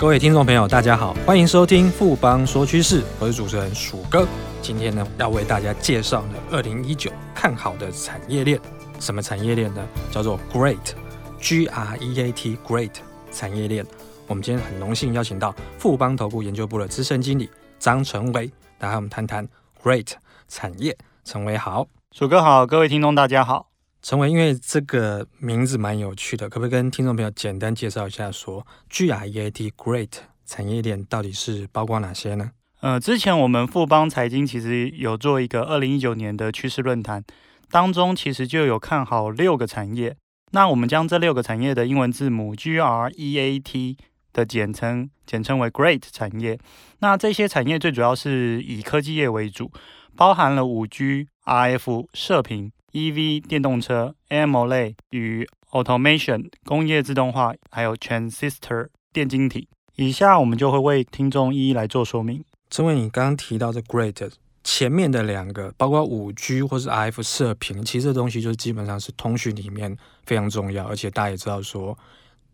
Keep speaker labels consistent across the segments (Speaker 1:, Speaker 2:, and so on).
Speaker 1: 各位听众朋友，大家好，欢迎收听富邦说趋势，我是主持人鼠哥。今天呢，要为大家介绍呢，二零一九看好的产业链。什么产业链呢？叫做 GREAT，G R E A T，GREAT 产业链。我们今天很荣幸邀请到富邦投顾研究部的资深经理张成维，来和我们谈谈 GREAT 产业。成维好，
Speaker 2: 鼠哥好，各位听众大家好。
Speaker 1: 成为，因为这个名字蛮有趣的，可不可以跟听众朋友简单介绍一下说，说 GREAT GREAT 产业链到底是包括哪些呢？
Speaker 2: 呃，之前我们富邦财经其实有做一个二零一九年的趋势论坛，当中其实就有看好六个产业。那我们将这六个产业的英文字母 GREAT 的简称简称为 GREAT 产业。那这些产业最主要是以科技业为主，包含了五 G、RF、射频。EV 电动车、AMOLED 与 Automation 工业自动化，还有 Transistor 电晶体。以下我们就会为听众一一来做说明。
Speaker 1: 成维，你刚刚提到的 GREAT 前面的两个，包括五 G 或是 RF 射频，其实这东西就是基本上是通讯里面非常重要，而且大家也知道说，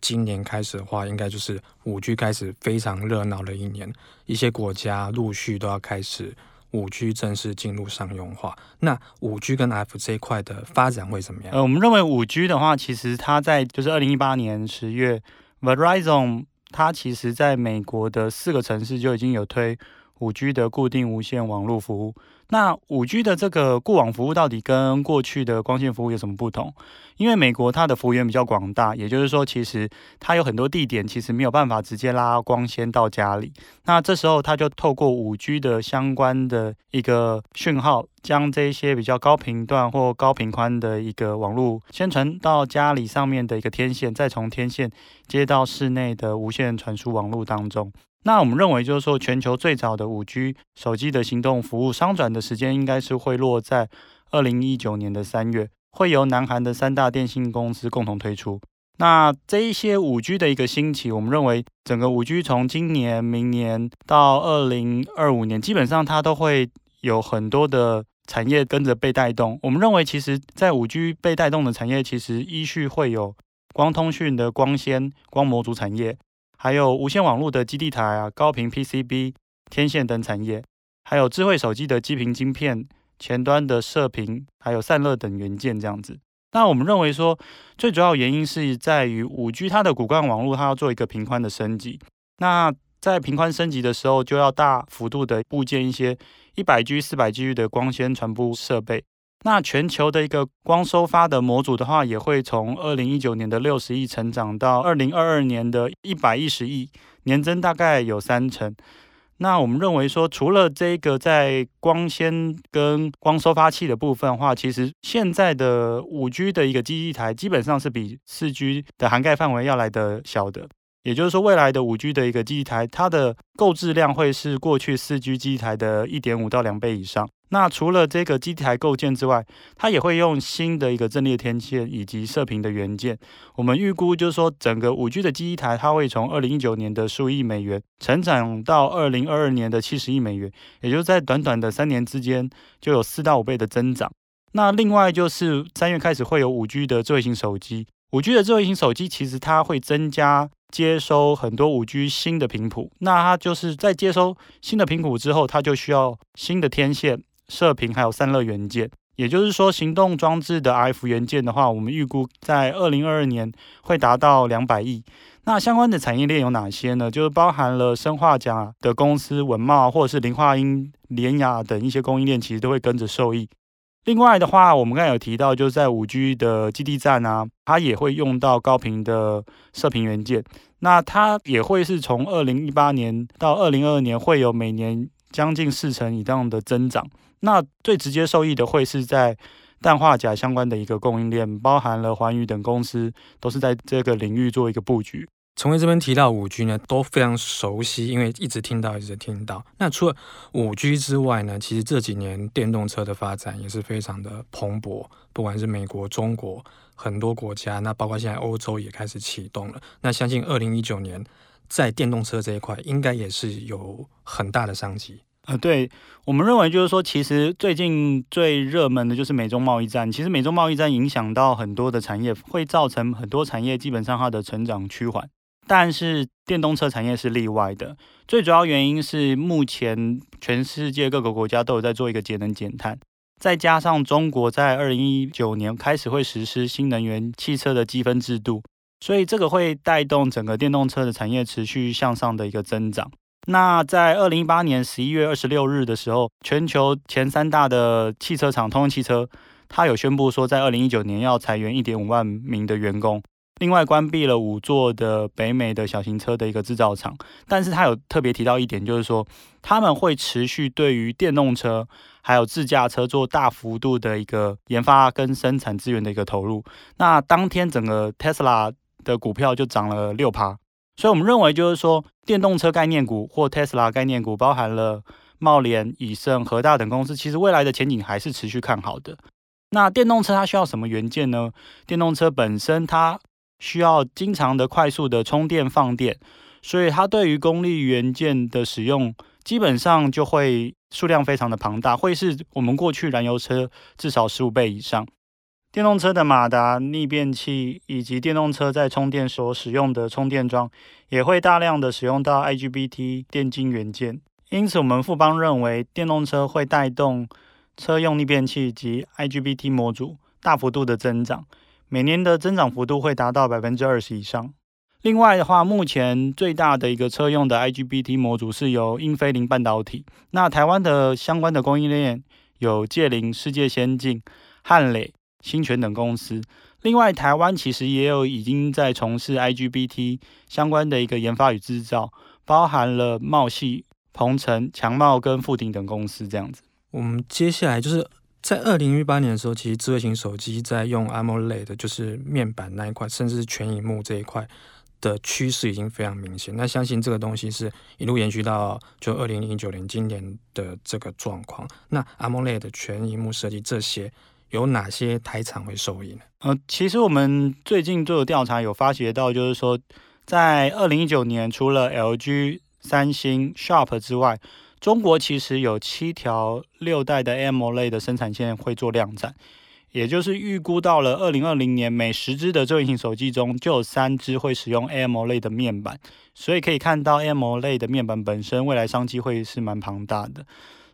Speaker 1: 今年开始的话，应该就是五 G 开始非常热闹的一年，一些国家陆续都要开始。五 G 正式进入商用化，那五 G 跟 F 这一块的发展会怎么样？
Speaker 2: 呃，我们认为五 G 的话，其实它在就是二零一八年十月，Verizon 它其实在美国的四个城市就已经有推五 G 的固定无线网络服务。那五 G 的这个固网服务到底跟过去的光纤服务有什么不同？因为美国它的幅员比较广大，也就是说，其实它有很多地点其实没有办法直接拉光纤到家里。那这时候它就透过五 G 的相关的一个讯号，将这些比较高频段或高频宽的一个网络先传到家里上面的一个天线，再从天线接到室内的无线传输网络当中。那我们认为，就是说，全球最早的五 G 手机的行动服务商转的时间，应该是会落在二零一九年的三月，会由南韩的三大电信公司共同推出。那这一些五 G 的一个兴起，我们认为，整个五 G 从今年、明年到二零二五年，基本上它都会有很多的产业跟着被带动。我们认为，其实，在五 G 被带动的产业，其实依序会有光通讯的光纤、光模组产业。还有无线网络的基地台啊，高频 PCB、天线等产业，还有智慧手机的基频晶片、前端的射频，还有散热等元件这样子。那我们认为说，最主要原因是在于五 G 它的骨干网络它要做一个频宽的升级。那在频宽升级的时候，就要大幅度的布建一些一百 G、四百 G 的光纤传输设备。那全球的一个光收发的模组的话，也会从二零一九年的六十亿成长到二零二二年的一百一十亿，年增大概有三成。那我们认为说，除了这个在光纤跟光收发器的部分的话，其实现在的五 G 的一个基地台基本上是比四 G 的涵盖范围要来得小的。也就是说，未来的五 G 的一个基地台，它的购置量会是过去四 G 基地台的一点五到两倍以上。那除了这个机台构建之外，它也会用新的一个阵列天线以及射频的元件。我们预估就是说，整个五 G 的机台，它会从二零一九年的十五亿美元成长到二零二二年的七十亿美元，也就是在短短的三年之间就有四到五倍的增长。那另外就是三月开始会有五 G 的智慧型手机，五 G 的智慧型手机其实它会增加。接收很多五 G 新的频谱，那它就是在接收新的频谱之后，它就需要新的天线、射频还有散热元件。也就是说，行动装置的 RF 元件的话，我们预估在二零二二年会达到两百亿。那相关的产业链有哪些呢？就是包含了生化镓的公司文茂，或者是磷化銦、联雅等一些供应链，其实都会跟着受益。另外的话，我们刚才有提到，就是在五 G 的基地站啊，它也会用到高频的射频元件。那它也会是从二零一八年到二零二二年，会有每年将近四成以上的增长。那最直接受益的会是在氮化镓相关的一个供应链，包含了环宇等公司，都是在这个领域做一个布局。
Speaker 1: 成维这边提到五 G 呢，都非常熟悉，因为一直听到，一直听到。那除了五 G 之外呢，其实这几年电动车的发展也是非常的蓬勃，不管是美国、中国很多国家，那包括现在欧洲也开始启动了。那相信二零一九年在电动车这一块，应该也是有很大的商机。
Speaker 2: 呃，对，我们认为就是说，其实最近最热门的就是美中贸易战。其实美中贸易战影响到很多的产业，会造成很多产业基本上它的成长趋缓。但是电动车产业是例外的。最主要原因是目前全世界各个国家都有在做一个节能减碳，再加上中国在二零一九年开始会实施新能源汽车的积分制度，所以这个会带动整个电动车的产业持续向上的一个增长。那在二零一八年十一月二十六日的时候，全球前三大的汽车厂通用汽车，它有宣布说，在二零一九年要裁员一点五万名的员工。另外关闭了五座的北美的小型车的一个制造厂，但是他有特别提到一点，就是说他们会持续对于电动车还有自驾车做大幅度的一个研发跟生产资源的一个投入。那当天整个 Tesla 的股票就涨了六趴，所以我们认为就是说电动车概念股或 Tesla 概念股，包含了茂联、以盛、和大等公司，其实未来的前景还是持续看好的。那电动车它需要什么元件呢？电动车本身它需要经常的快速的充电放电，所以它对于功率元件的使用，基本上就会数量非常的庞大，会是我们过去燃油车至少十五倍以上。电动车的马达、逆变器以及电动车在充电所使用的充电桩，也会大量的使用到 IGBT 电晶元件。因此，我们富邦认为，电动车会带动车用逆变器及 IGBT 模组大幅度的增长。每年的增长幅度会达到百分之二十以上。另外的话，目前最大的一个车用的 IGBT 模组是由英飞凌半导体。那台湾的相关的供应链有界凌、世界先进、汉磊、新权等公司。另外，台湾其实也有已经在从事 IGBT 相关的一个研发与制造，包含了茂矽、鹏程、强茂跟富鼎等公司这样子。
Speaker 1: 我们接下来就是。在二零一八年的时候，其实智慧型手机在用 AMOLED 就是面板那一块，甚至是全萤幕这一块的趋势已经非常明显。那相信这个东西是一路延续到就二零零九年今年的这个状况。那 AMOLED 全萤幕设计这些有哪些台厂会受益呢？
Speaker 2: 呃，其实我们最近做的调查有发觉到，就是说在二零一九年，除了 LG、三星、Sharp 之外，中国其实有七条六代的 AMOLED 的生产线会做量产，也就是预估到了二零二零年，每十支的智型手机中就有三支会使用 AMOLED 的面板，所以可以看到 AMOLED 的面板本身未来商机会是蛮庞大的。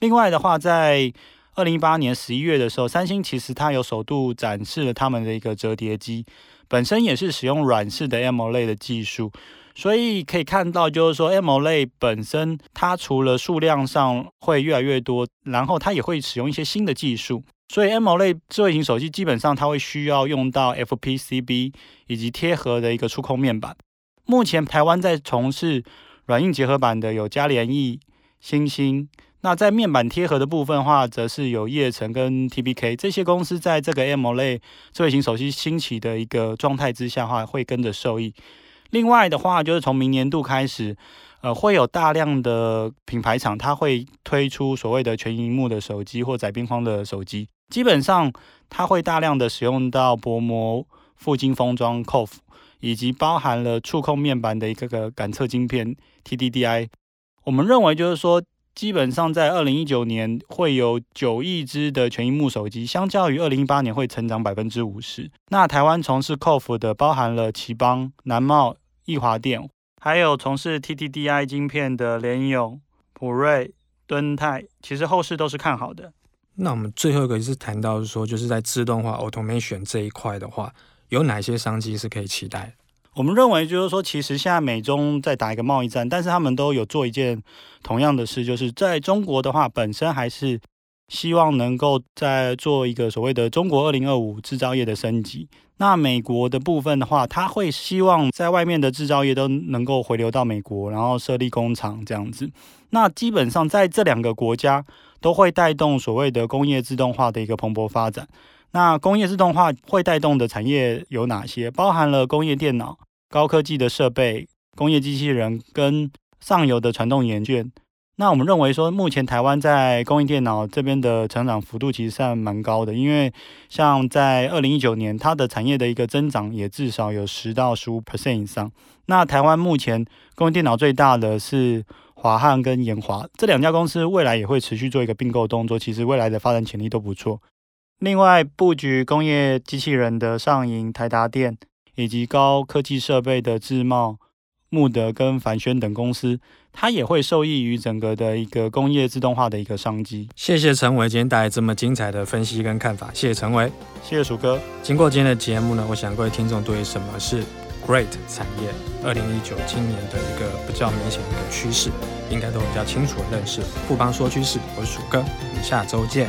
Speaker 2: 另外的话，在二零一八年十一月的时候，三星其实它有首度展示了他们的一个折叠机，本身也是使用软式的 M O 类的技术。所以可以看到，就是说 M O 类本身它除了数量上会越来越多，然后它也会使用一些新的技术。所以 M O 类智慧型手机基本上它会需要用到 FPCB 以及贴合的一个触控面板。目前台湾在从事软硬结合版的有嘉联益、星星。那在面板贴合的部分话，则是有叶城跟 TPK 这些公司在这个 AMOLED 智慧型手机兴起的一个状态之下话，会跟着受益。另外的话，就是从明年度开始，呃，会有大量的品牌厂，它会推出所谓的全萤幕的手机或窄边框的手机。基本上，它会大量的使用到薄膜覆晶封装 CoF，以及包含了触控面板的一个个感测晶片 TDDI。我们认为就是说，基本上在二零一九年会有九亿只的全萤幕手机，相较于二零一八年会成长百分之五十。那台湾从事 CoF 的包含了奇邦、南茂、易华电，还有从事 TTDI 晶片的联咏、普瑞、敦泰，其实后市都是看好的。
Speaker 1: 那我们最后一个是谈到说，就是在自动化 Automation 这一块的话，有哪些商机是可以期待？
Speaker 2: 我们认为就是说，其实现在美中在打一个贸易战，但是他们都有做一件同样的事，就是在中国的话，本身还是希望能够在做一个所谓的“中国二零二五”制造业的升级。那美国的部分的话，他会希望在外面的制造业都能够回流到美国，然后设立工厂这样子。那基本上在这两个国家都会带动所谓的工业自动化的一个蓬勃发展。那工业自动化会带动的产业有哪些？包含了工业电脑。高科技的设备、工业机器人跟上游的传动元件，那我们认为说，目前台湾在工业电脑这边的成长幅度其实算蛮高的，因为像在二零一九年，它的产业的一个增长也至少有十到十五 percent 以上。那台湾目前工业电脑最大的是华汉跟研华这两家公司，未来也会持续做一个并购动作，其实未来的发展潜力都不错。另外，布局工业机器人的上银、台达电。以及高科技设备的智茂、穆德跟凡轩等公司，它也会受益于整个的一个工业自动化的一个商机。
Speaker 1: 谢谢陈伟今天带来这么精彩的分析跟看法，谢谢陈伟，
Speaker 2: 谢谢鼠哥。
Speaker 1: 经过今天的节目呢，我想各位听众对于什么是 Great 产业，二零一九今年的一个比较明显的一个趋势，应该都比较清楚的认识。富邦说趋势，我是鼠哥，我们下周见。